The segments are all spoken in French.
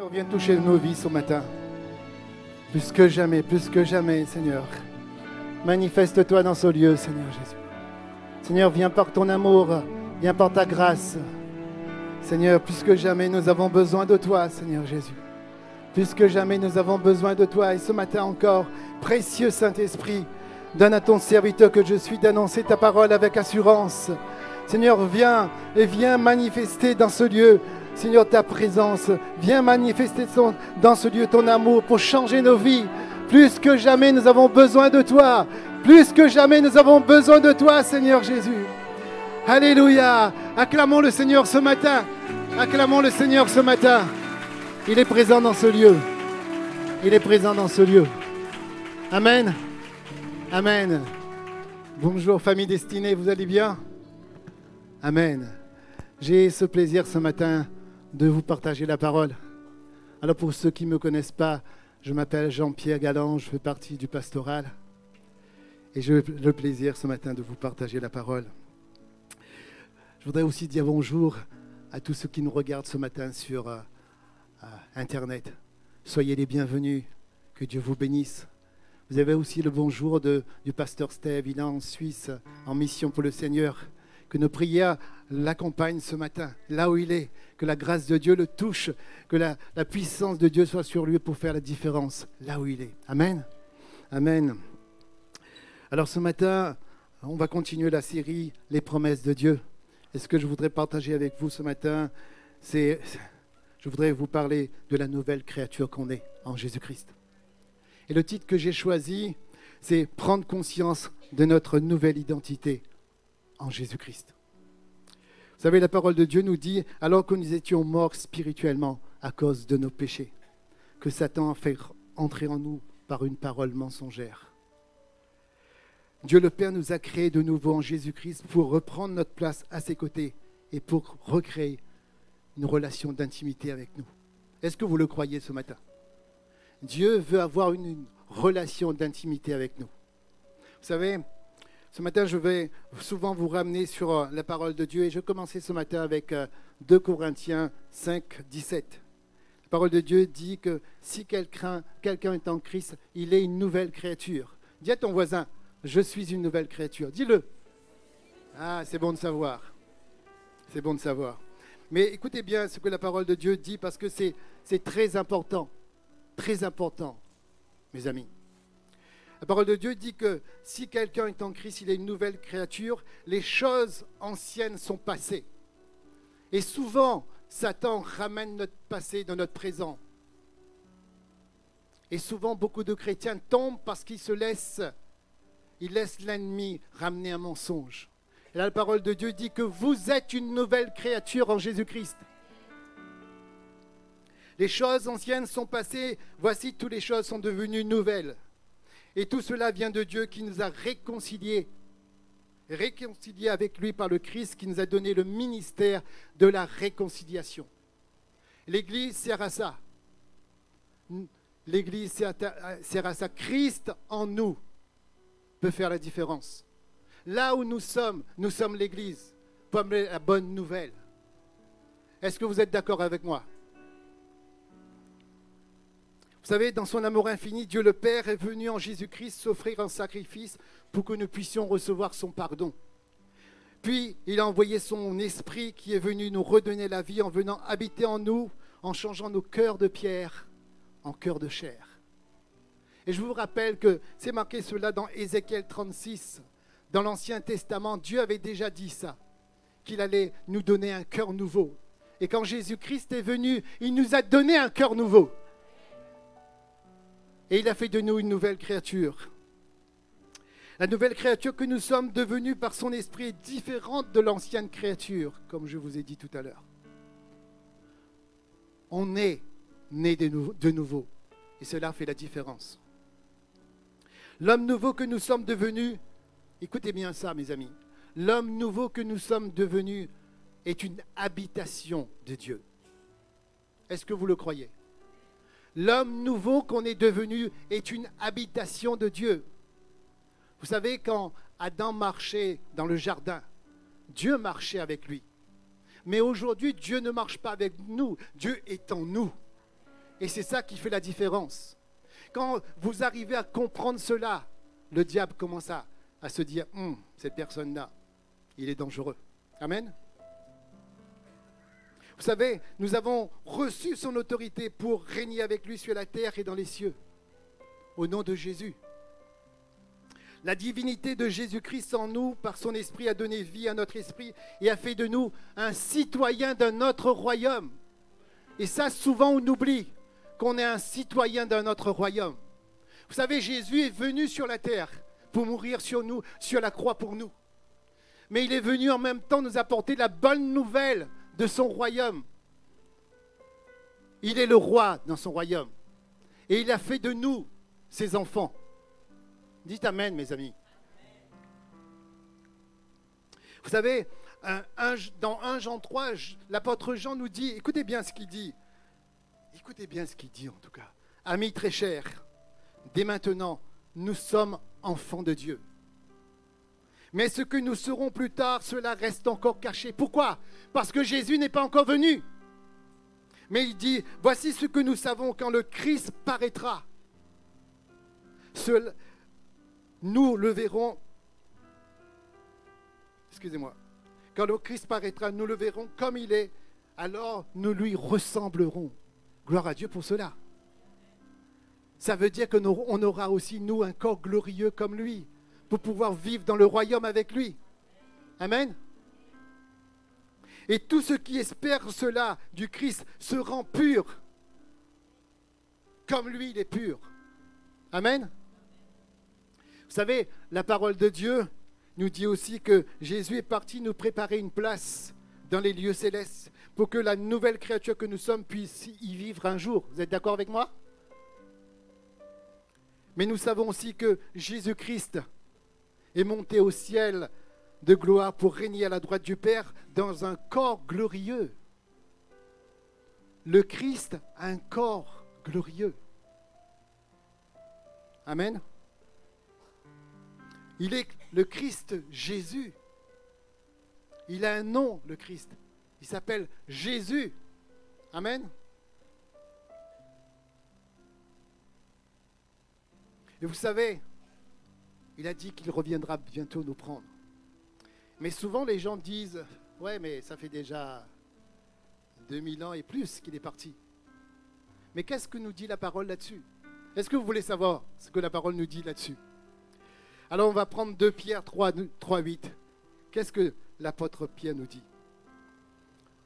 Seigneur, viens toucher nos vies ce matin. Plus que jamais, plus que jamais, Seigneur. Manifeste-toi dans ce lieu, Seigneur Jésus. Seigneur, viens par ton amour, viens par ta grâce. Seigneur, plus que jamais, nous avons besoin de toi, Seigneur Jésus. Plus que jamais, nous avons besoin de toi. Et ce matin encore, précieux Saint-Esprit, donne à ton serviteur que je suis d'annoncer ta parole avec assurance. Seigneur, viens et viens manifester dans ce lieu Seigneur, ta présence. Viens manifester dans ce lieu ton amour pour changer nos vies. Plus que jamais, nous avons besoin de toi. Plus que jamais, nous avons besoin de toi, Seigneur Jésus. Alléluia. Acclamons le Seigneur ce matin. Acclamons le Seigneur ce matin. Il est présent dans ce lieu. Il est présent dans ce lieu. Amen. Amen. Bonjour famille destinée, vous allez bien? Amen. J'ai ce plaisir ce matin de vous partager la parole. Alors pour ceux qui ne me connaissent pas, je m'appelle Jean-Pierre Galland, je fais partie du pastoral et j'ai le plaisir ce matin de vous partager la parole. Je voudrais aussi dire bonjour à tous ceux qui nous regardent ce matin sur euh, euh, Internet. Soyez les bienvenus, que Dieu vous bénisse. Vous avez aussi le bonjour de, du pasteur Steve, il est en Suisse en mission pour le Seigneur. Que nos prières l'accompagnent ce matin, là où il est, que la grâce de Dieu le touche, que la, puissance de Dieu soit sur lui pour faire la différence là où il est. Amen. Amen. Alors ce matin, on va continuer la série Les promesses de Dieu. Et ce que je voudrais partager avec vous ce matin, c'est, je voudrais vous parler de la nouvelle créature qu'on est en Jésus-Christ. Et le titre que j'ai choisi, c'est Prendre conscience de notre nouvelle identité en Jésus-Christ. Vous savez, la parole de Dieu nous dit, alors que nous étions morts spirituellement à cause de nos péchés, que Satan a fait entrer en nous par une parole mensongère. Dieu le Père nous a créés de nouveau en Jésus-Christ pour reprendre notre place à ses côtés et pour recréer une relation d'intimité avec nous. Est-ce que vous le croyez ce matin? Dieu veut avoir une relation d'intimité avec nous. Vous savez, ce matin, je vais souvent vous ramener sur euh, la parole de Dieu et je commencer ce matin avec 2 euh, Corinthiens 5, 17. La parole de Dieu dit que si quelqu'un est en Christ, il est une nouvelle créature. Dis à ton voisin, je suis une nouvelle créature. Dis-le. Ah, c'est bon de savoir. C'est bon de savoir. Mais écoutez bien ce que la parole de Dieu dit parce que c'est très important. Très important, mes amis. La parole de Dieu dit que si quelqu'un est en Christ, il est une nouvelle créature, les choses anciennes sont passées. Et souvent, Satan ramène notre passé dans notre présent. Et souvent, beaucoup de chrétiens tombent parce qu'ils se laissent, ils laissent l'ennemi ramener un mensonge. Et la parole de Dieu dit que vous êtes une nouvelle créature en Jésus-Christ. Les choses anciennes sont passées, voici toutes les choses sont devenues nouvelles. Et tout cela vient de Dieu qui nous a réconciliés, réconciliés avec lui par le Christ, qui nous a donné le ministère de la réconciliation. L'Église sert à ça. L'Église sert à ça. Christ en nous peut faire la différence. Là où nous sommes, nous sommes l'Église. Comme la bonne nouvelle. Est-ce que vous êtes d'accord avec moi? Vous savez, dans son amour infini, Dieu le Père est venu en Jésus-Christ s'offrir un sacrifice pour que nous puissions recevoir son pardon. Puis, il a envoyé son esprit qui est venu nous redonner la vie en venant habiter en nous, en changeant nos cœurs de pierre en cœurs de chair. Et je vous rappelle que c'est marqué cela dans Ézéchiel 36. Dans l'Ancien Testament, Dieu avait déjà dit ça, qu'il allait nous donner un cœur nouveau. Et quand Jésus-Christ est venu, il nous a donné un cœur nouveau. Et il a fait de nous une nouvelle créature. La nouvelle créature que nous sommes devenus par son esprit est différente de l'ancienne créature, comme je vous ai dit tout à l'heure. On est né de, nouveau, et cela fait la différence. L'homme nouveau que nous sommes devenus, écoutez bien ça mes amis, l'homme nouveau que nous sommes devenus est une habitation de Dieu. Est-ce que vous le croyez? L'homme nouveau qu'on est devenu est une habitation de Dieu. Vous savez, quand Adam marchait dans le jardin, Dieu marchait avec lui. Mais aujourd'hui, Dieu ne marche pas avec nous. Dieu est en nous. Et c'est ça qui fait la différence. Quand vous arrivez à comprendre cela, le diable commence à, se dire, hum, cette personne-là, il est dangereux. Amen. Vous savez, nous avons reçu son autorité pour régner avec lui sur la terre et dans les cieux. Au nom de Jésus. La divinité de Jésus-Christ en nous, par son esprit, a donné vie à notre esprit et a fait de nous un citoyen d'un autre royaume. Et ça, souvent, on oublie qu'on est un citoyen d'un autre royaume. Vous savez, Jésus est venu sur la terre pour mourir sur nous, sur la croix pour nous. Mais il est venu en même temps nous apporter la bonne nouvelle de son royaume. Il est le roi dans son royaume. Et il a fait de nous ses enfants. Dites Amen, mes amis. Vous savez, dans 1 Jean 3, l'apôtre Jean nous dit, écoutez bien ce qu'il dit, écoutez bien ce qu'il dit en tout cas. Amis très chers, dès maintenant, nous sommes enfants de Dieu. Mais ce que nous serons plus tard, cela reste encore caché. Pourquoi? Parce que Jésus n'est pas encore venu. Mais il dit, voici ce que nous savons quand le Christ paraîtra nous le verrons. Excusez-moi. Quand le Christ paraîtra, nous le verrons comme il est. Alors nous lui ressemblerons. Gloire à Dieu pour cela. Ça veut dire qu'on aura aussi, nous, un corps glorieux comme lui, pour pouvoir vivre dans le royaume avec lui. Amen. Et tout ce qui espère cela du Christ se rend pur, comme lui, il est pur. Amen. Vous savez, la parole de Dieu nous dit aussi que Jésus est parti nous préparer une place dans les lieux célestes pour que la nouvelle créature que nous sommes puisse y vivre un jour. Vous êtes d'accord avec moi? Mais nous savons aussi que Jésus-Christ est monté au ciel de gloire pour régner à la droite du Père dans un corps glorieux. Le Christ a un corps glorieux. Amen. Il est le Christ Jésus. Il a un nom, le Christ. Il s'appelle Jésus. Amen. Et vous savez, il a dit qu'il reviendra bientôt nous prendre. Mais souvent les gens disent, ouais, mais ça fait déjà 2000 ans et plus qu'il est parti. Mais qu'est-ce que nous dit la parole là-dessus? Est-ce que vous voulez savoir ce que la parole nous dit là-dessus? Alors on va prendre 2 Pierre 3, 3 8. Qu'est-ce que l'apôtre Pierre nous dit?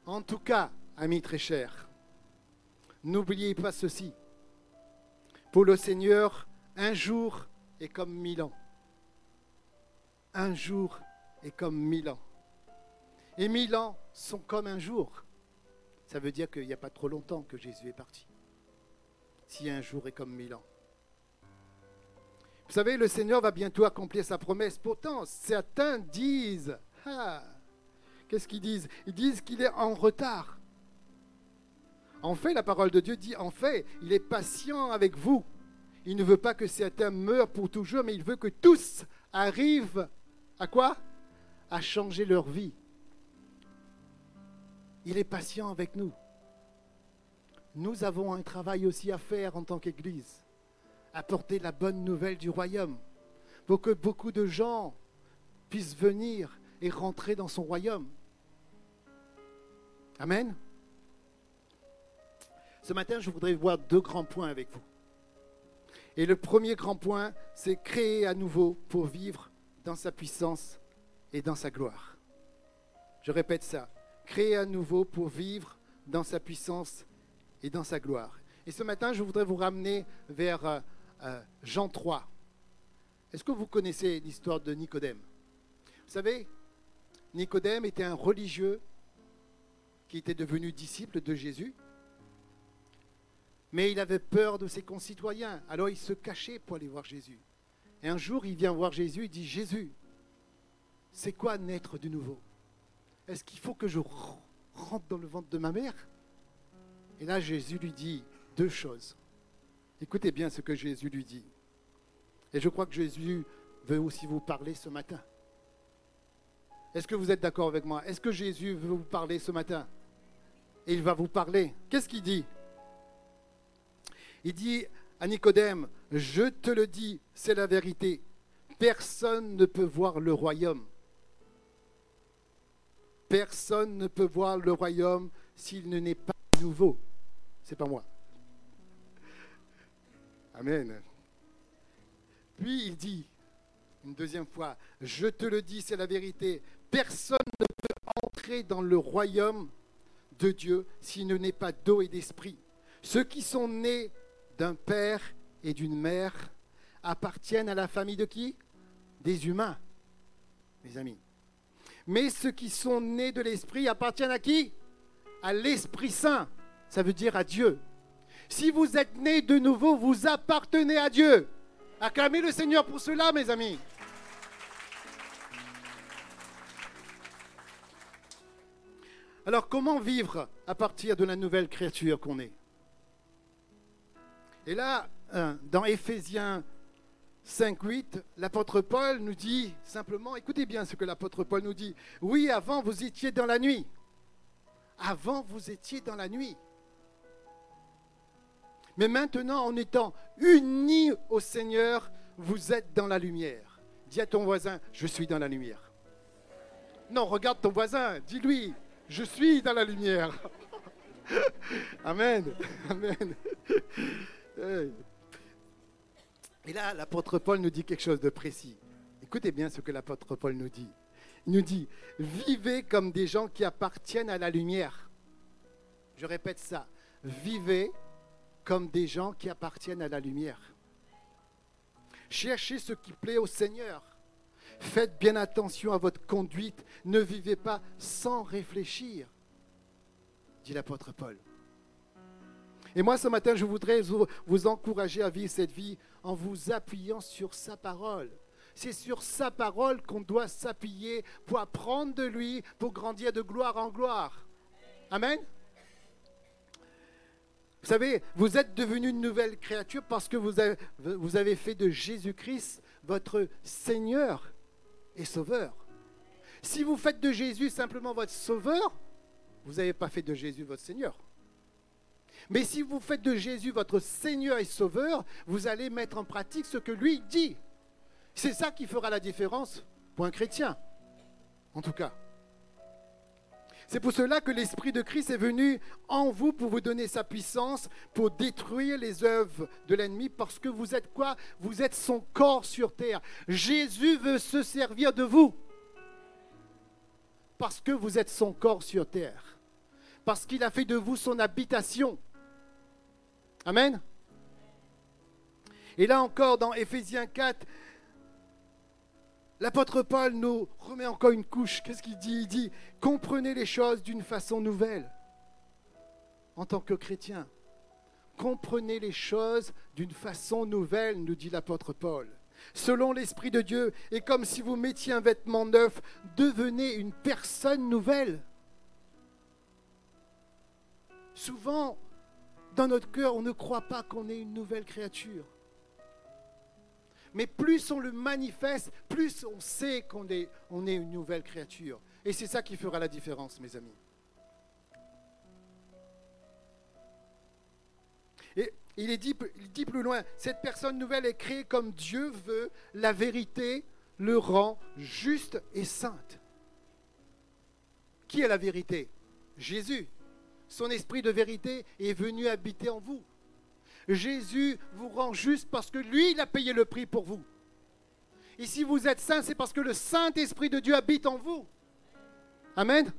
En tout cas, amis très chers, n'oubliez pas ceci. Pour le Seigneur, un jour est comme mille ans. Un jour est comme mille ans. Et mille ans sont comme un jour. Ça veut dire qu'il n'y a pas trop longtemps que Jésus est parti. Si un jour est comme mille ans. Vous savez, le Seigneur va bientôt accomplir sa promesse. Pourtant, certains disent, ah, qu'est-ce qu'ils disent? Ils disent qu'il est en retard. En fait, la parole de Dieu dit, en fait, il est patient avec vous. Il ne veut pas que certains meurent pour toujours, mais il veut que tous arrivent à quoi? À changer leur vie. Il est patient avec nous. Nous avons un travail aussi à faire en tant qu'Église apporter la bonne nouvelle du royaume, pour que beaucoup de gens puissent venir et rentrer dans son royaume. Amen. Ce matin, je voudrais voir deux grands points avec vous. Et le premier grand point, c'est créer à nouveau pour vivre dans sa puissance et dans sa gloire. Je répète ça. Créer à nouveau pour vivre dans sa puissance et dans sa gloire. Et ce matin, je voudrais vous ramener vers euh, euh, Jean 3. Est-ce que vous connaissez l'histoire de Nicodème? Vous savez, Nicodème était un religieux qui était devenu disciple de Jésus, mais il avait peur de ses concitoyens, alors il se cachait pour aller voir Jésus. Et un jour, il vient voir Jésus, il dit, Jésus, c'est quoi naître de nouveau? Est-ce qu'il faut que je rentre dans le ventre de ma mère? Et là, Jésus lui dit deux choses. Écoutez bien ce que Jésus lui dit. Et je crois que Jésus veut aussi vous parler ce matin. Est-ce que vous êtes d'accord avec moi? Est-ce que Jésus veut vous parler ce matin? Et il va vous parler. Qu'est-ce qu'il dit? Il dit Nicodème, je te le dis, c'est la vérité. Personne ne peut voir le royaume. Personne ne peut voir le royaume s'il ne n'est pas nouveau. C'est pas moi. Amen. Puis il dit, une deuxième fois, je te le dis, c'est la vérité, personne ne peut entrer dans le royaume de Dieu s'il ne n'est pas d'eau et d'esprit. Ceux qui sont nés d'un père et d'une mère appartiennent à la famille de qui? Des humains, mes amis. Mais ceux qui sont nés de l'esprit appartiennent à qui? À l'Esprit Saint. Ça veut dire à Dieu. Si vous êtes nés de nouveau, vous appartenez à Dieu. Acclamez le Seigneur pour cela, mes amis. Alors comment vivre à partir de la nouvelle créature qu'on est? Et là, hein, dans Éphésiens 5, 8, l'apôtre Paul nous dit simplement, écoutez bien ce que l'apôtre Paul nous dit, oui, avant vous étiez dans la nuit. Avant vous étiez dans la nuit. Mais maintenant, en étant unis au Seigneur, vous êtes dans la lumière. Dis à ton voisin, je suis dans la lumière. Non, regarde ton voisin, dis-lui, je suis dans la lumière. Amen. Amen. Et là, l'apôtre Paul nous dit quelque chose de précis. Écoutez bien ce que l'apôtre Paul nous dit. Il nous dit, vivez comme des gens qui appartiennent à la lumière. Je répète ça. Vivez comme des gens qui appartiennent à la lumière. Cherchez ce qui plaît au Seigneur. Faites bien attention à votre conduite. Ne vivez pas sans réfléchir, dit l'apôtre Paul. Et moi, ce matin, je voudrais vous, encourager à vivre cette vie en vous appuyant sur sa parole. C'est sur sa parole qu'on doit s'appuyer pour apprendre de lui, pour grandir de gloire en gloire. Amen. Vous savez, vous êtes devenu une nouvelle créature parce que vous avez, vous avez fait de Jésus-Christ votre Seigneur et Sauveur. Si vous faites de Jésus simplement votre Sauveur, vous n'avez pas fait de Jésus votre Seigneur. Mais si vous faites de Jésus votre Seigneur et Sauveur, vous allez mettre en pratique ce que lui dit. C'est ça qui fera la différence pour un chrétien, en tout cas. C'est pour cela que l'Esprit de Christ est venu en vous pour vous donner sa puissance, pour détruire les œuvres de l'ennemi, parce que vous êtes quoi? Vous êtes son corps sur terre. Jésus veut se servir de vous, parce que vous êtes son corps sur terre, parce qu'il a fait de vous son habitation. Amen. Et là encore, dans Éphésiens 4, L'apôtre Paul nous remet encore une couche. Qu'est-ce qu'il dit? Il dit, comprenez les choses d'une façon nouvelle. En tant que chrétien, comprenez les choses d'une façon nouvelle, nous dit l'apôtre Paul. Selon l'Esprit de Dieu, et comme si vous mettiez un vêtement neuf, devenez une personne nouvelle. Souvent, dans notre cœur, on ne croit pas qu'on est une nouvelle créature mais plus on le manifeste, plus on sait qu'on est, une nouvelle créature. Et c'est ça qui fera la différence, mes amis. Et il, dit, il dit plus loin, cette personne nouvelle est créée comme Dieu veut, la vérité le rend juste et sainte. Qui est la vérité? Jésus. Son esprit de vérité est venu habiter en vous. Jésus vous rend juste parce que lui, il a payé le prix pour vous. Et si vous êtes saint, c'est parce que le Saint-Esprit de Dieu habite en vous. Amen.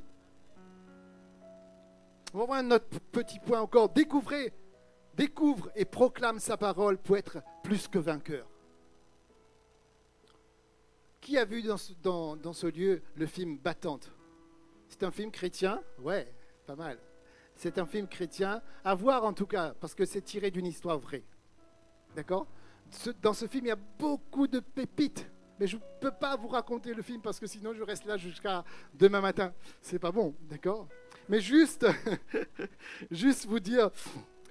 On va notre petit point encore. Découvrez, découvre et proclame sa parole pour être plus que vainqueur. Qui a vu dans ce, dans ce lieu le film Battante? C'est un film chrétien? Ouais, pas mal. C'est un film chrétien, à voir en tout cas, parce que c'est tiré d'une histoire vraie. D'accord? Dans ce film, il y a beaucoup de pépites. Mais je ne peux pas vous raconter le film parce que sinon je reste là jusqu'à demain matin. C'est pas bon, d'accord? Mais juste, juste vous dire,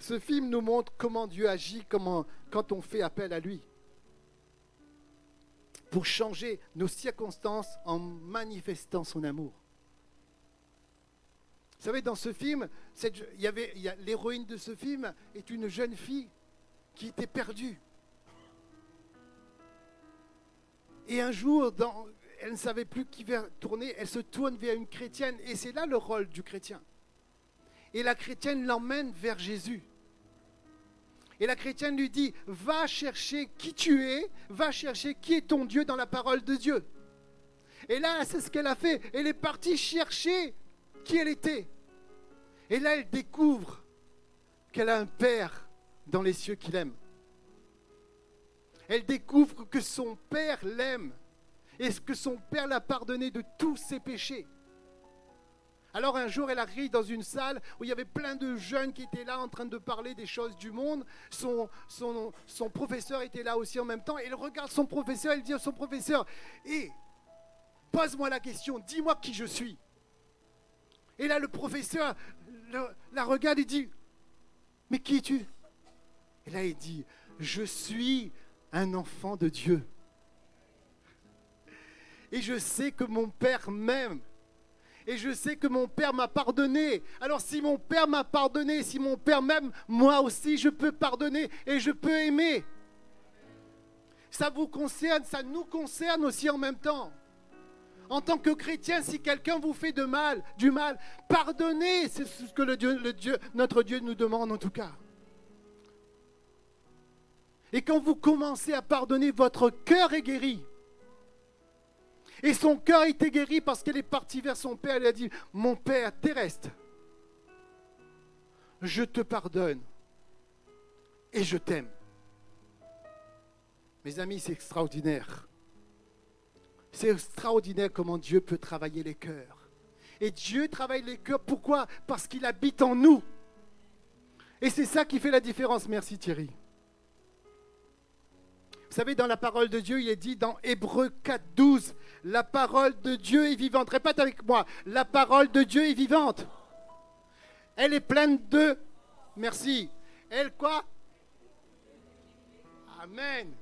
ce film nous montre comment Dieu agit quand on fait appel à lui. Pour changer nos circonstances en manifestant son amour. Vous savez, dans ce film, il y avait, l'héroïne de ce film est une jeune fille qui était perdue. Et un jour, elle ne savait plus qui tourner, elle se tourne vers une chrétienne, et c'est là le rôle du chrétien. Et la chrétienne l'emmène vers Jésus. Et la chrétienne lui dit, va chercher qui tu es, va chercher qui est ton Dieu dans la parole de Dieu. Et là, c'est ce qu'elle a fait. Elle est partie chercher qui elle était. Et là, elle découvre qu'elle a un Père dans les cieux qui l'aime. Elle découvre que son Père l'aime et que son Père l'a pardonné de tous ses péchés. Alors un jour, elle arrive dans une salle où il y avait plein de jeunes qui étaient là en train de parler des choses du monde. Son, professeur était là aussi en même temps. Elle regarde son professeur, elle dit à son professeur, hé, pose-moi la question, dis-moi qui je suis. Et là, le professeur la regarde et dit, mais qui es-tu? Et là, il dit, je suis un enfant de Dieu. Et je sais que mon Père m'aime. Et je sais que mon Père m'a pardonné. Alors si mon Père m'a pardonné, si mon Père m'aime, moi aussi je peux pardonner et je peux aimer. Ça vous concerne, ça nous concerne aussi en même temps. En tant que chrétien, si quelqu'un vous fait du mal, pardonnez. C'est ce que notre Dieu nous demande en tout cas. Et quand vous commencez à pardonner, votre cœur est guéri. Et son cœur était guéri parce qu'elle est partie vers son père. Elle a dit, mon père terrestre, je te pardonne et je t'aime. Mes amis, c'est extraordinaire. C'est extraordinaire comment Dieu peut travailler les cœurs. Et Dieu travaille les cœurs, pourquoi? Parce qu'il habite en nous. Et c'est ça qui fait la différence. Merci Thierry. Vous savez, dans la parole de Dieu, il est dit dans Hébreu 4, 12, la parole de Dieu est vivante. Répète avec moi, la parole de Dieu est vivante. Elle est pleine de... Merci. Elle quoi? Amen.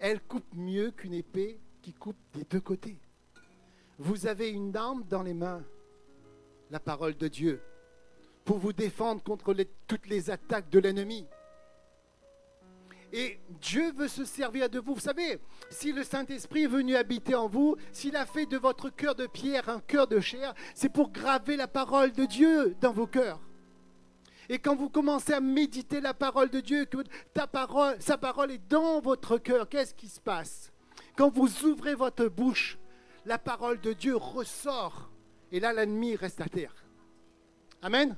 Elle coupe mieux qu'une épée qui coupe des deux côtés. Vous avez une arme dans les mains, la parole de Dieu, pour vous défendre contre toutes les attaques de l'ennemi. Et Dieu veut se servir de vous. Vous savez, si le Saint-Esprit est venu habiter en vous, s'il a fait de votre cœur de pierre un cœur de chair, c'est pour graver la parole de Dieu dans vos cœurs. Et quand vous commencez à méditer la parole de Dieu, que ta parole, sa parole est dans votre cœur, qu'est-ce qui se passe? Quand vous ouvrez votre bouche, la parole de Dieu ressort. Et là, l'ennemi reste à terre. Amen?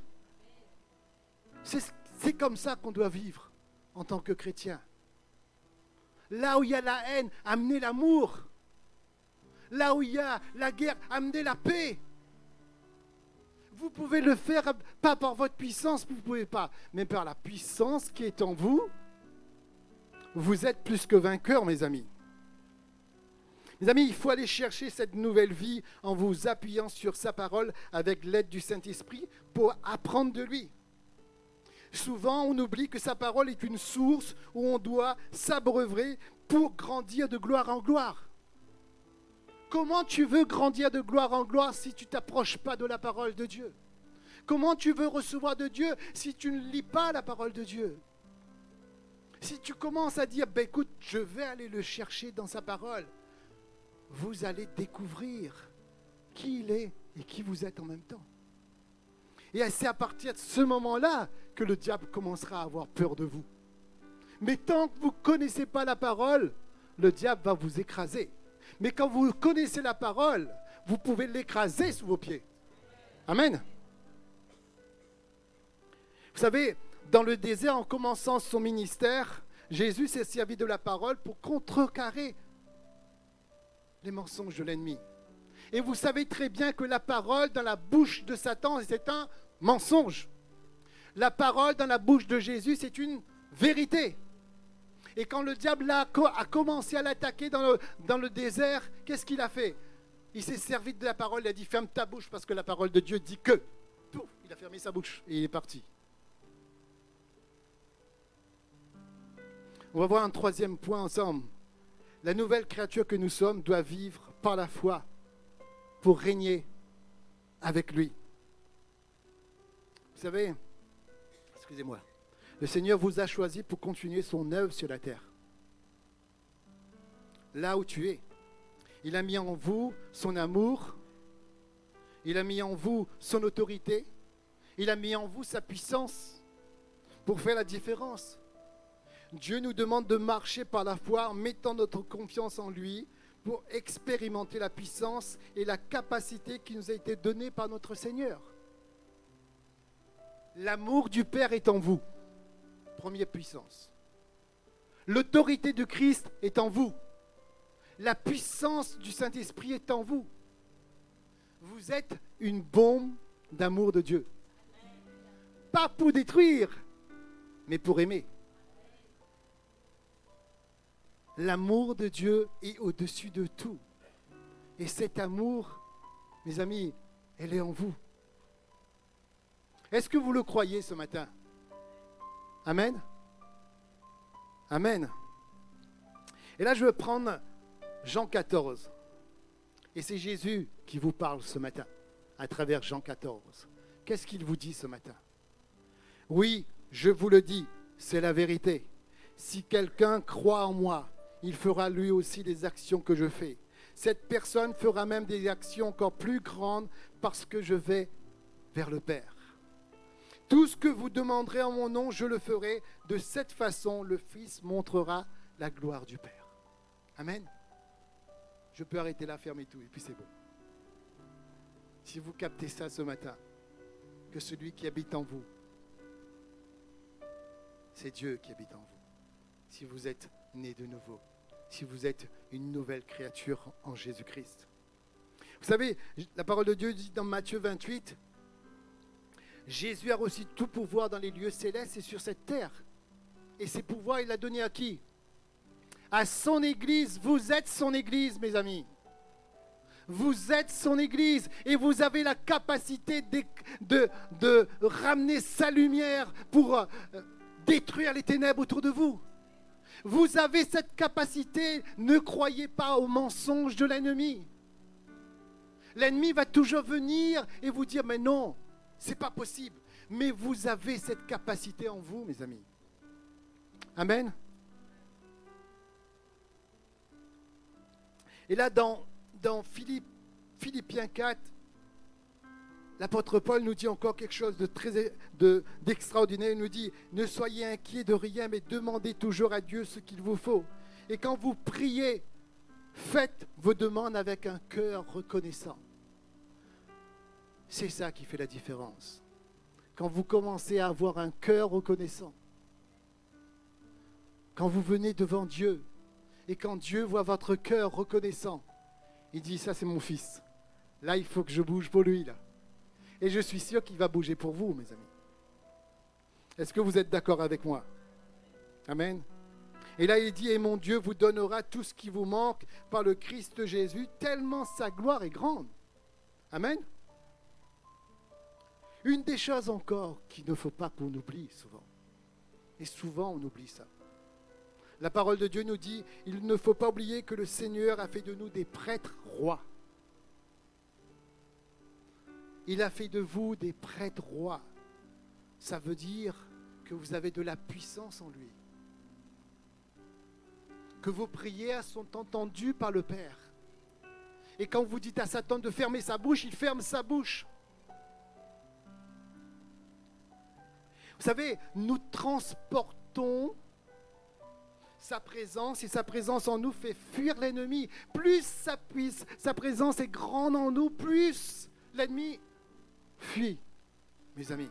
C'est comme ça qu'on doit vivre en tant que chrétien. Là où il y a la haine, amenez l'amour. Là où il y a la guerre, amenez la paix. Vous pouvez le faire pas par votre puissance, vous ne pouvez pas, mais par la puissance qui est en vous. Vous êtes plus que vainqueurs, mes amis. Mes amis, il faut aller chercher cette nouvelle vie en vous appuyant sur sa parole avec l'aide du Saint-Esprit pour apprendre de lui. Souvent, on oublie que sa parole est une source où on doit s'abreuver pour grandir de gloire en gloire. Comment tu veux grandir de gloire en gloire si tu t'approches pas de la parole de Dieu? Comment tu veux recevoir de Dieu si tu ne lis pas la parole de Dieu? Si tu commences à dire, ben écoute, je vais aller le chercher dans sa parole, vous allez découvrir qui il est et qui vous êtes en même temps. Et c'est à partir de ce moment-là que le diable commencera à avoir peur de vous. Mais tant que vous ne connaissez pas la parole, le diable va vous écraser. Mais quand vous connaissez la parole, vous pouvez l'écraser sous vos pieds. Amen. Vous savez, dans le désert, en commençant son ministère, Jésus s'est servi de la parole pour contrecarrer les mensonges de l'ennemi. Et vous savez très bien que la parole dans la bouche de Satan, c'est un mensonge. La parole dans la bouche de Jésus, c'est une vérité. Et quand le diable a, commencé à l'attaquer dans le, dans le désert, qu'est-ce qu'il a fait? Il s'est servi de la parole, il a dit ferme ta bouche parce que la parole de Dieu dit que. Il a fermé sa bouche et il est parti. On va voir un troisième point ensemble. La nouvelle créature que nous sommes doit vivre par la foi pour régner avec lui. Vous savez, excusez-moi, Le Seigneur vous a choisi pour continuer son œuvre sur la terre. Là où tu es. Il a mis en vous son amour. Il a mis en vous son autorité. Il a mis en vous sa puissance pour faire la différence. Dieu nous demande de marcher par la foi en mettant notre confiance en lui pour expérimenter la puissance et la capacité qui nous a été donnée par notre Seigneur. L'amour du Père est en vous. Première puissance. L'autorité de Christ est en vous. La puissance du Saint-Esprit est en vous. Vous êtes une bombe d'amour de Dieu. Pas pour détruire, mais pour aimer. L'amour de Dieu est au-dessus de tout. Et cet amour, mes amis, elle est en vous. Est-ce que vous le croyez ce matin? Amen Amen. Et là, je veux prendre Jean 14. Et c'est Jésus qui vous parle ce matin, à travers Jean 14. Qu'est-ce qu'il vous dit ce matin? Oui, je vous le dis, c'est la vérité. Si quelqu'un croit en moi, il fera lui aussi les actions que je fais. Cette personne fera même des actions encore plus grandes parce que je vais vers le Père. Tout ce que vous demanderez en mon nom, je le ferai. De cette façon, le Fils montrera la gloire du Père. Amen. Je peux arrêter là, fermer tout, et puis c'est bon. Si vous captez ça ce matin, que celui qui habite en vous, c'est Dieu qui habite en vous. Si vous êtes né de nouveau, si vous êtes une nouvelle créature en Jésus-Christ. Vous savez, la parole de Dieu dit dans Matthieu 28, Jésus a reçu tout pouvoir dans les lieux célestes et sur cette terre. Et ces pouvoirs, il l'a donné à qui? À son Église. Vous êtes son Église, mes amis. Vous êtes son Église et vous avez la capacité de, de, ramener sa lumière pour euh, détruire les ténèbres autour de vous. Vous avez cette capacité. Ne croyez pas aux mensonges de l'ennemi. L'ennemi va toujours venir et vous dire, mais non, c'est pas possible. Mais vous avez cette capacité en vous, mes amis. Amen. Et là, dans, dans Philippiens 4, L'apôtre Paul nous dit encore quelque chose de très d'extraordinaire. il nous dit Ne soyez inquiets de rien, mais demandez toujours à Dieu ce qu'il vous faut. Et quand vous priez, faites vos demandes avec un cœur reconnaissant. C'est ça qui fait la différence. Quand vous commencez à avoir un cœur reconnaissant, quand vous venez devant Dieu et quand Dieu voit votre cœur reconnaissant, il dit ça c'est mon fils. Là il faut que je bouge pour lui là. Et je suis sûr qu'il va bouger pour vous, mes amis. Est-ce que vous êtes d'accord avec moi? Amen. Et là, il dit, et mon Dieu vous donnera tout ce qui vous manque par le Christ Jésus, tellement sa gloire est grande. Amen. Une des choses encore qu'il ne faut pas qu'on oublie souvent. Et souvent, on oublie ça. La parole de Dieu nous dit, il ne faut pas oublier que le Seigneur a fait de nous des prêtres rois. Il a fait de vous des prêtres rois. Ça veut dire que vous avez de la puissance en lui. Que vos prières sont entendues par le Père. Et quand vous dites à Satan de fermer sa bouche, il ferme sa bouche. Vous savez, nous transportons sa présence et sa présence en nous fait fuir l'ennemi. Plus sa, sa présence est grande en nous, plus l'ennemi fuis, mes amis.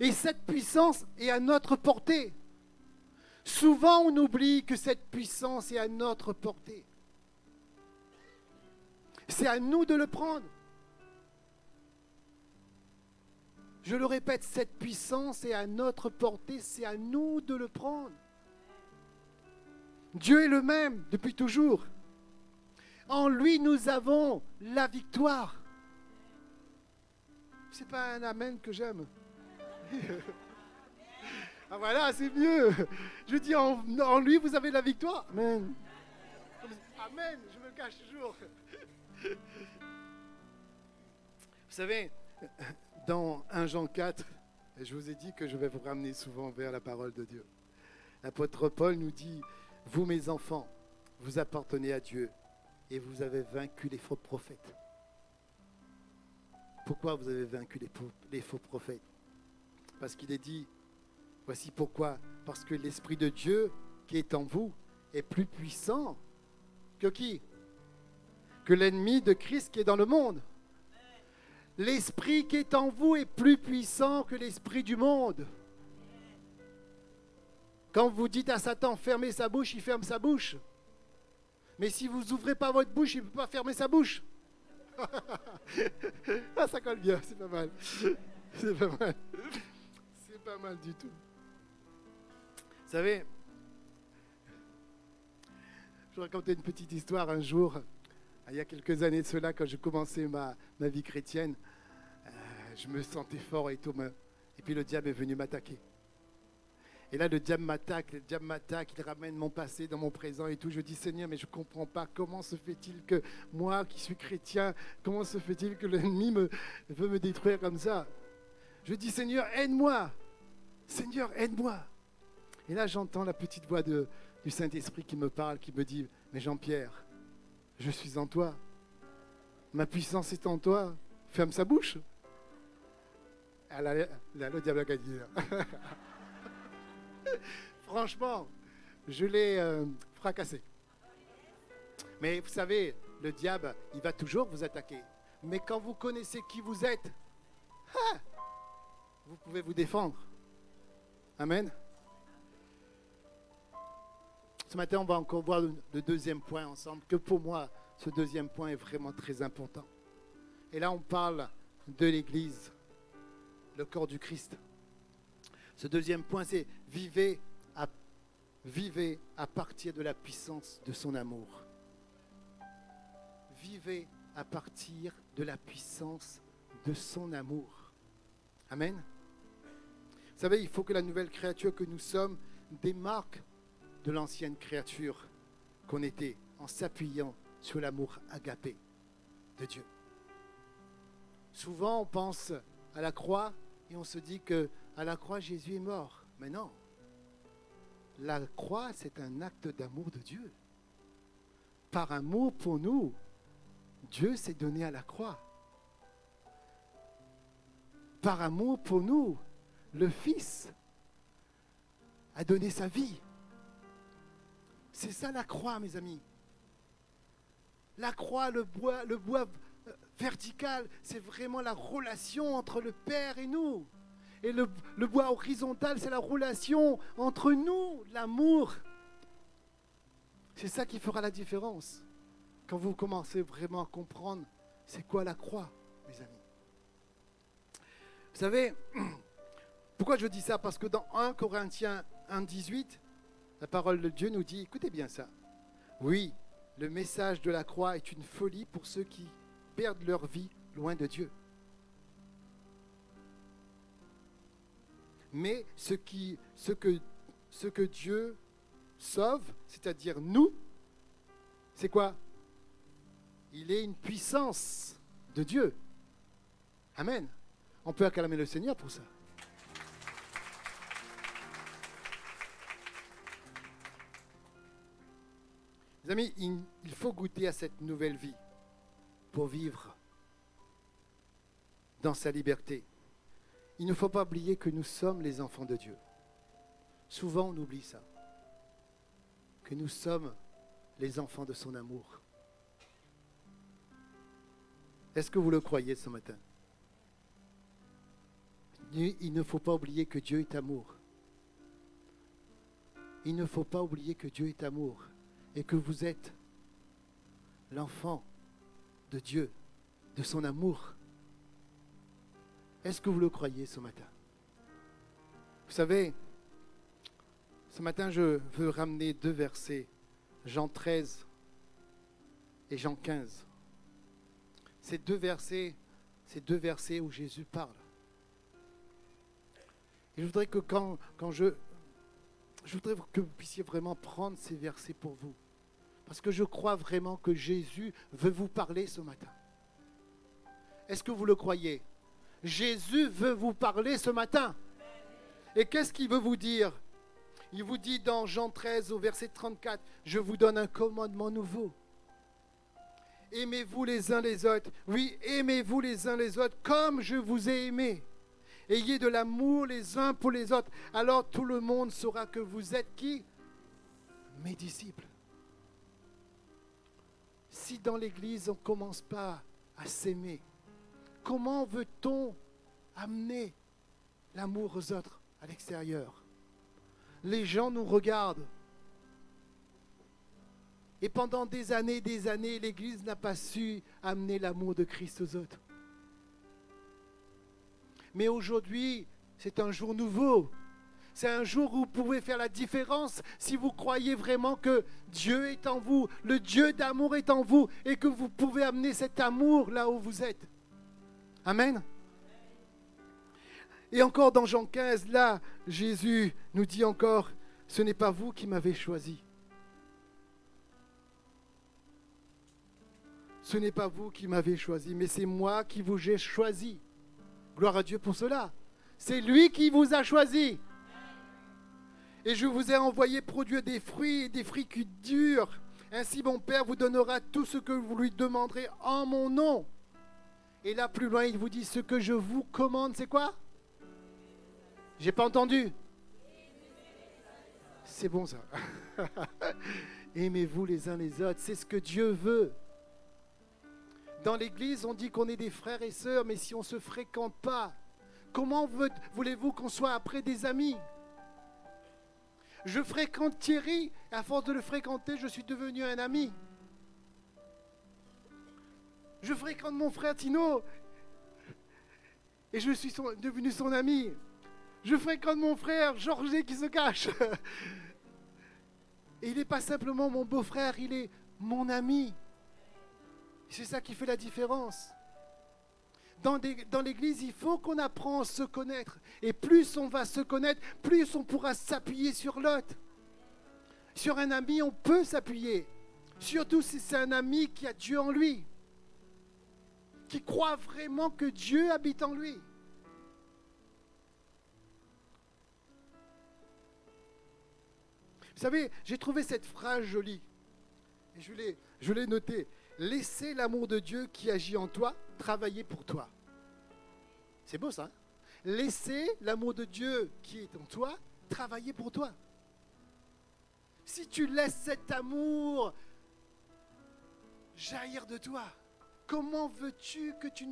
Et cette puissance est à notre portée. Souvent, on oublie que cette puissance est à notre portée. C'est à nous de le prendre. Je le répète, cette puissance est à notre portée, c'est à nous de le prendre. Dieu est le même depuis toujours. En lui, nous avons la victoire. C'est pas un amen que j'aime. ah voilà, c'est mieux. Je dis en, lui, vous avez la victoire. Amen. Amen, je me cache toujours. Vous savez, dans 1 Jean 4, Et je vous ai dit que je vais vous ramener souvent vers la parole de Dieu. L'apôtre Paul nous dit, vous mes enfants, vous appartenez à Dieu et vous avez vaincu les faux prophètes. Pourquoi vous avez vaincu les faux prophètes? Parce qu'il est dit, voici pourquoi. Parce que l'Esprit de Dieu qui est en vous est plus puissant que qui? Que l'ennemi de Christ qui est dans le monde. L'Esprit qui est en vous est plus puissant que l'Esprit du monde. Quand vous dites à Satan, fermez sa bouche, il ferme sa bouche. Mais si vous n'ouvrez pas votre bouche, il ne peut pas fermer sa bouche. ah, ça colle bien, c'est pas mal. C'est pas mal. C'est pas mal du tout. Vous savez, je raconter une petite histoire un jour, il y a quelques années de cela, quand je commençais ma, vie chrétienne, euh, je me sentais fort et tout. Et puis le diable est venu m'attaquer. Et là, le diable m'attaque, le diable m'attaque, il ramène mon passé dans mon présent et tout. Je dis, Seigneur, mais je ne comprends pas. Comment se fait-il que moi, qui suis chrétien, comment se fait-il que l'ennemi me, veut me détruire comme ça? Je dis, Seigneur, aide-moi. Seigneur, aide-moi. Et là, j'entends la petite voix du Saint-Esprit qui me parle, qui me dit, mais Jean-Pierre, je suis en toi. Ma puissance est en toi. Ferme sa bouche. Là, le diable a gagné. Franchement, je l'ai euh, fracassé. Mais vous savez, le diable, il va toujours vous attaquer. Mais quand vous connaissez qui vous êtes, ah, vous pouvez vous défendre. Amen. Ce matin, on va encore voir le deuxième point ensemble, que pour moi, ce deuxième point est vraiment très important. Et là, on parle de l'Église, le corps du Christ. Ce deuxième point, c'est vivez à, à partir de la puissance de son amour. Vivez à partir de la puissance de son amour. Amen. Vous savez, il faut que la nouvelle créature que nous sommes démarque l'ancienne créature qu'on était en s'appuyant sur l'amour agapé de Dieu. Souvent, on pense à la croix et on se dit que à la croix, Jésus est mort. Mais non. La croix, c'est un acte d'amour de Dieu. Par amour pour nous, Dieu s'est donné à la croix. Par amour pour nous, le Fils a donné sa vie. C'est ça la croix, mes amis. La croix, le bois, le bois euh, vertical, c'est vraiment la relation entre le Père et nous. Et le, bois horizontal, c'est la relation entre nous, l'amour. C'est ça qui fera la différence. Quand vous commencez vraiment à comprendre c'est quoi la croix, mes amis? Vous savez, pourquoi je dis ça? Parce que dans 1 Corinthiens 1, 18, la parole de Dieu nous dit, écoutez bien ça. Oui, le message de la croix est une folie pour ceux qui perdent leur vie loin de Dieu. mais ce, que, que Dieu sauve, c'est-à-dire nous, c'est quoi? Il est une puissance de Dieu. Amen. On peut acclamer le Seigneur pour ça. Amis, il faut goûter à cette nouvelle vie pour vivre dans sa liberté il ne faut pas oublier que nous sommes les enfants de Dieu. Souvent on oublie ça, que nous sommes les enfants de son amour. Est-ce que vous le croyez ce matin? Il ne faut pas oublier que Dieu est amour. Il ne faut pas oublier que Dieu est amour et que vous êtes l'enfant de Dieu, de son amour. Est-ce que vous le croyez ce matin? Vous savez, ce matin, je veux ramener deux versets, Jean 13 et Jean 15. Ces deux versets, ces deux versets où Jésus parle. Et je voudrais que quand, quand je, je voudrais que vous puissiez vraiment prendre ces versets pour vous. Parce que je crois vraiment que Jésus veut vous parler ce matin. Est-ce que vous le croyez? Jésus veut vous parler ce matin. Et qu'est-ce qu'il veut vous dire? Il vous dit dans Jean 13 au verset 34, je vous donne un commandement nouveau. Aimez-vous les uns les autres. Oui, aimez-vous les uns les autres comme je vous ai aimé. Ayez de l'amour les uns pour les autres. Alors tout le monde saura que vous êtes qui? Mes disciples. Si dans l'Église on ne commence pas à s'aimer, comment veut-on amener l'amour aux autres à l'extérieur? Les gens nous regardent. Et pendant des années, des années, l'Église n'a pas su amener l'amour de Christ aux autres. Mais aujourd'hui, c'est un jour nouveau. C'est un jour où vous pouvez faire la différence si vous croyez vraiment que Dieu est en vous, le Dieu d'amour est en vous et que vous pouvez amener cet amour là où vous êtes. Amen. Et encore dans Jean 15, là, Jésus nous dit encore, ce n'est pas vous qui m'avez choisi. Ce n'est pas vous qui m'avez choisi, mais c'est moi qui vous ai choisi. Gloire à Dieu pour cela. C'est lui qui vous a choisi. Et je vous ai envoyé produire des fruits et des fruits qui durent. Ainsi mon Père vous donnera tout ce que vous lui demanderez en mon nom. Et là plus loin, il vous dit ce que je vous commande, c'est quoi? J'ai pas entendu. C'est bon ça. Aimez-vous les uns les autres, c'est ce que Dieu veut. Dans l'Église, on dit qu'on est des frères et sœurs, mais si on ne se fréquente pas, comment voulez-vous qu'on soit après des amis? Je fréquente Thierry, et à force de le fréquenter, je suis devenu un ami. Je fréquente mon frère Tino, et je suis devenu son ami. Je fréquente mon frère Georges qui se cache. Et il n'est pas simplement mon beau-frère, il est mon ami. C'est ça qui fait la différence. Dans, l'Église, il faut qu'on apprenne à se connaître. Et plus on va se connaître, plus on pourra s'appuyer sur l'autre. Sur un ami, on peut s'appuyer. Surtout si c'est un ami qui a Dieu en lui. Qui croit vraiment que Dieu habite en lui. Vous savez, j'ai trouvé cette phrase jolie. Et je l'ai notée. Laissez l'amour de Dieu qui agit en toi travailler pour toi. C'est beau ça. Hein? Laissez l'amour de Dieu qui est en toi travailler pour toi. Si tu laisses cet amour jaillir de toi, comment veux-tu que, tu,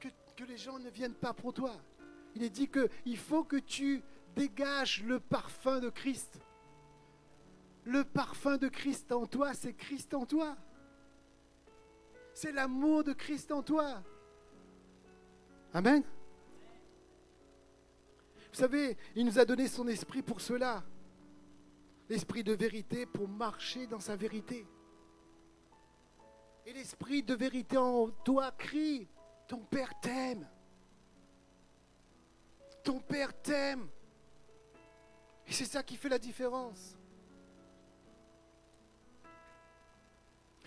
que, que les gens ne viennent pas pour toi? Il est dit qu'il faut que tu dégages le parfum de Christ. Le parfum de Christ en toi, c'est Christ en toi. C'est l'amour de Christ en toi. Amen. Vous savez, il nous a donné son esprit pour cela. L'esprit de vérité pour marcher dans sa vérité. Et l'esprit de vérité en toi crie, ton Père t'aime. Ton Père t'aime. Et c'est ça qui fait la différence.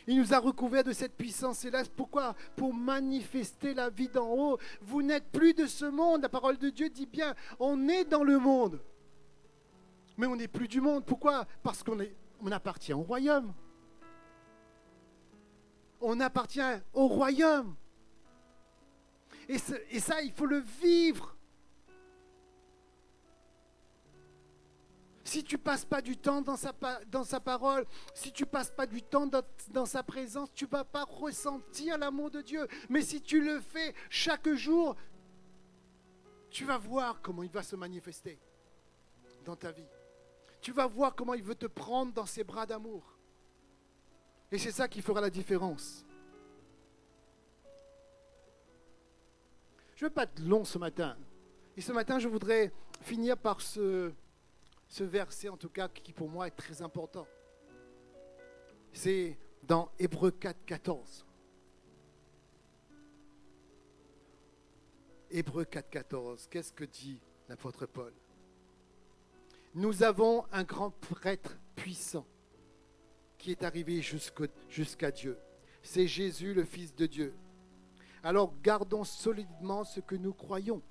Il nous a recouverts de cette puissance céleste. Pourquoi? Pour manifester la vie d'en haut. Vous n'êtes plus de ce monde. La parole de Dieu dit bien, on est dans le monde. Mais on n'est plus du monde. Pourquoi? Parce qu'on on appartient au royaume. On appartient au royaume. Et ça, il faut le vivre. Si tu passes pas du temps dans sa, parole, si tu passes pas du temps dans, dans sa présence, tu vas pas ressentir l'amour de Dieu. Mais si tu le fais chaque jour, tu vas voir comment il va se manifester dans ta vie. Tu vas voir comment il veut te prendre dans ses bras d'amour. Et c'est ça qui fera la différence. Je ne veux pas être long ce matin. Et ce matin, je voudrais finir par ce, ce verset, en tout cas, qui pour moi est très important. C'est dans Hébreu 4, 14. Hébreu 4, 14. Qu'est-ce que dit l'apôtre Paul? Nous avons un grand prêtre puissant qui est arrivé jusqu'à Dieu. C'est Jésus, le Fils de Dieu. Alors gardons solidement ce que nous croyons.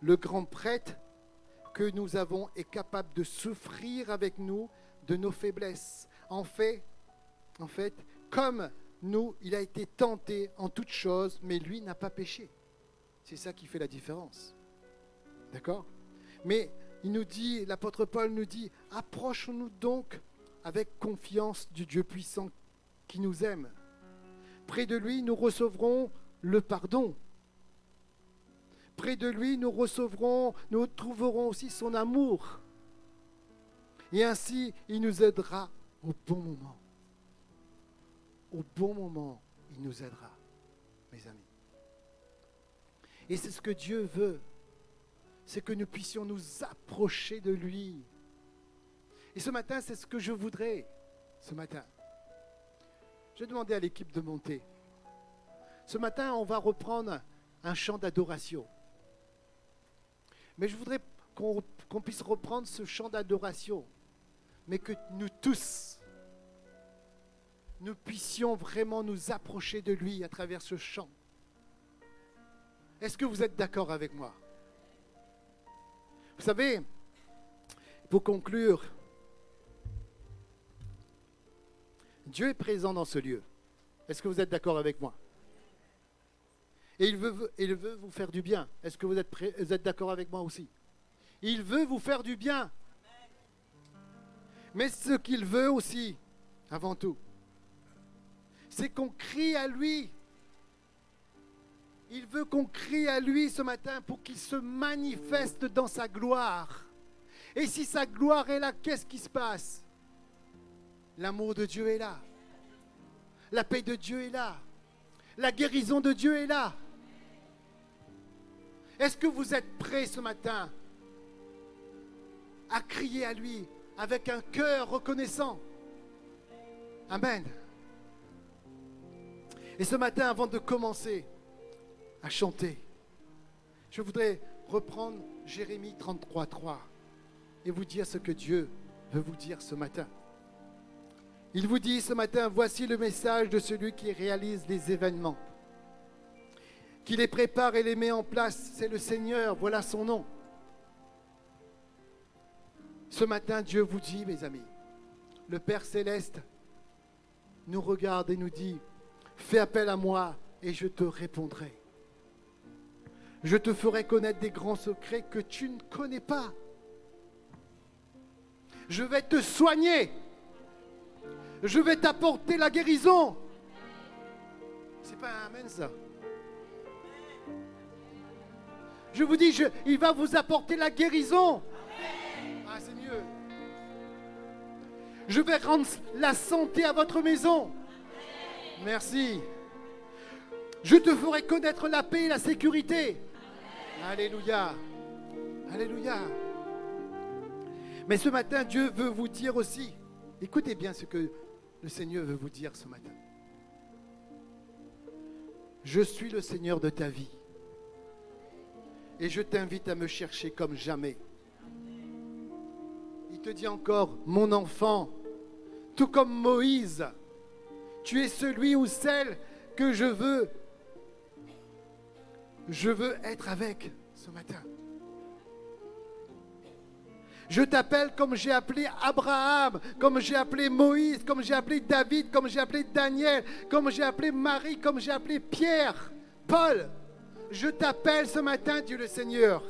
Le grand prêtre que nous avons est capable de souffrir avec nous de nos faiblesses. En fait, comme nous, il a été tenté en toutes choses, mais lui n'a pas péché. C'est ça qui fait la différence. D'accord? Mais il nous dit, l'apôtre Paul nous dit, approchons-nous donc avec confiance du Dieu puissant qui nous aime. Près de lui, nous recevrons le pardon. De lui, nous recevrons, nous trouverons aussi son amour. Et ainsi, il nous aidera au bon moment. Au bon moment, il nous aidera, mes amis. Et c'est ce que Dieu veut, c'est que nous puissions nous approcher de lui. Et ce matin, c'est ce que je voudrais, ce matin. Je demander à l'équipe de monter. Ce matin, on va reprendre un chant d'adoration. Mais je voudrais qu'on puisse reprendre ce chant d'adoration, mais que nous tous, nous puissions vraiment nous approcher de lui à travers ce chant. Est-ce que vous êtes d'accord avec moi? Vous savez, pour conclure, Dieu est présent dans ce lieu. Est-ce que vous êtes d'accord avec moi? Et il veut, il veut vous faire du bien. Est-ce que vous êtes, vous êtes d'accord avec moi aussi? Il veut vous faire du bien. Mais ce qu'il veut aussi, avant tout, c'est qu'on crie à lui. Il veut qu'on crie à lui ce matin pour qu'il se manifeste dans sa gloire. Et si sa gloire est là, qu'est-ce qui se passe? L'amour de Dieu est là. La paix de Dieu est là. La guérison de Dieu est là. Est-ce que vous êtes prêts ce matin à crier à lui avec un cœur reconnaissant? Amen. Et ce matin, avant de commencer à chanter, je voudrais reprendre Jérémie 33, 3 et vous dire ce que Dieu veut vous dire ce matin. Il vous dit ce matin, voici le message de celui qui réalise les événements, qui les prépare et les met en place. C'est le Seigneur, voilà son nom. Ce matin, Dieu vous dit, mes amis, le Père céleste nous regarde et nous dit, fais appel à moi et je te répondrai. Je te ferai connaître des grands secrets que tu ne connais pas. Je vais te soigner je vais t'apporter la guérison. C'est pas un amen ça. Je vous dis, il va vous apporter la guérison. Ah, c'est mieux. Je vais rendre la santé à votre maison. Merci. Je te ferai connaître la paix et la sécurité. Alléluia. Alléluia. Mais ce matin, Dieu veut vous dire aussi, écoutez bien ce que le Seigneur veut vous dire ce matin. Je suis le Seigneur de ta vie. Et je t'invite à me chercher comme jamais. Il te dit encore, mon enfant, tout comme Moïse, tu es celui ou celle que je veux. Je veux être avec ce matin. Je t'appelle comme j'ai appelé Abraham, comme j'ai appelé Moïse, comme j'ai appelé David, comme j'ai appelé Daniel, comme j'ai appelé Marie, comme j'ai appelé Pierre, Paul. Je t'appelle ce matin, Dieu le Seigneur.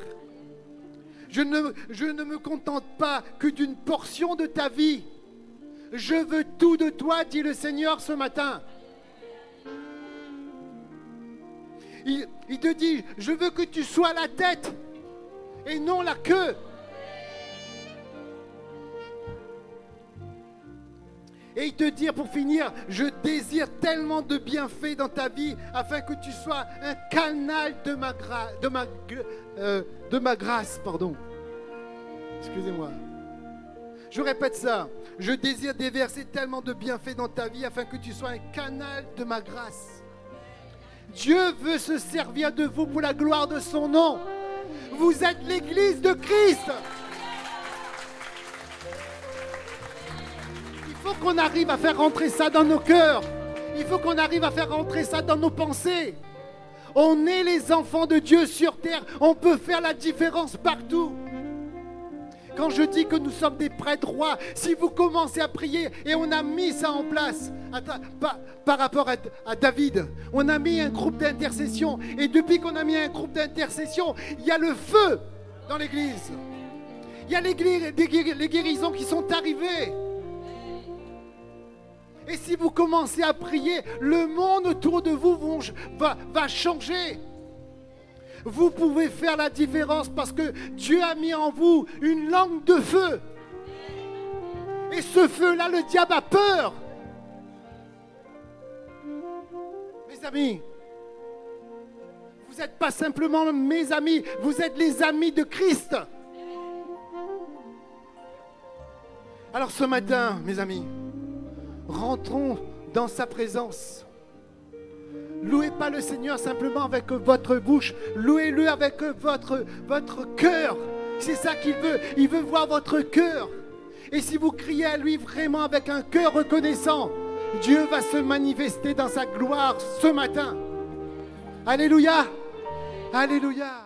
Je ne, me contente pas que d'une portion de ta vie. Je veux tout de toi, dit le Seigneur ce matin. Il, il te dit, je veux que tu sois la tête et non la queue. Et il te dit pour finir, je désire tellement de bienfaits dans ta vie afin que tu sois un canal de ma, de ma, euh, de ma grâce. Pardon. Excusez-moi. Je répète ça. Je désire déverser tellement de bienfaits dans ta vie afin que tu sois un canal de ma grâce. Dieu veut se servir de vous pour la gloire de son nom. Vous êtes l'église de Christ. Faut qu'on arrive à faire rentrer ça dans nos cœurs. Il faut qu'on arrive à faire rentrer ça dans nos pensées. On est les enfants de Dieu sur terre. On peut faire la différence partout. Quand je dis que nous sommes des prêtres rois, si vous commencez à prier, et on a mis ça en place par, rapport à, David, on a mis un groupe d'intercession. Et depuis qu'on a mis un groupe d'intercession, il y a le feu dans l'église. Il y a les guérisons qui sont arrivées. Et si vous commencez à prier, le monde autour de vous va, changer. Vous pouvez faire la différence parce que Dieu a mis en vous une langue de feu. Et ce feu-là, le diable a peur. Mes amis, vous n'êtes pas simplement mes amis, vous êtes les amis de Christ. Alors ce matin, mes amis, rentrons dans sa présence. Louez pas le Seigneur simplement avec votre bouche, louez-le avec votre, votre cœur. C'est ça qu'il veut. Il veut voir votre cœur. Et si vous criez à lui vraiment avec un cœur reconnaissant, Dieu va se manifester dans sa gloire ce matin. Alléluia. Alléluia.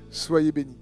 Soyez bénis.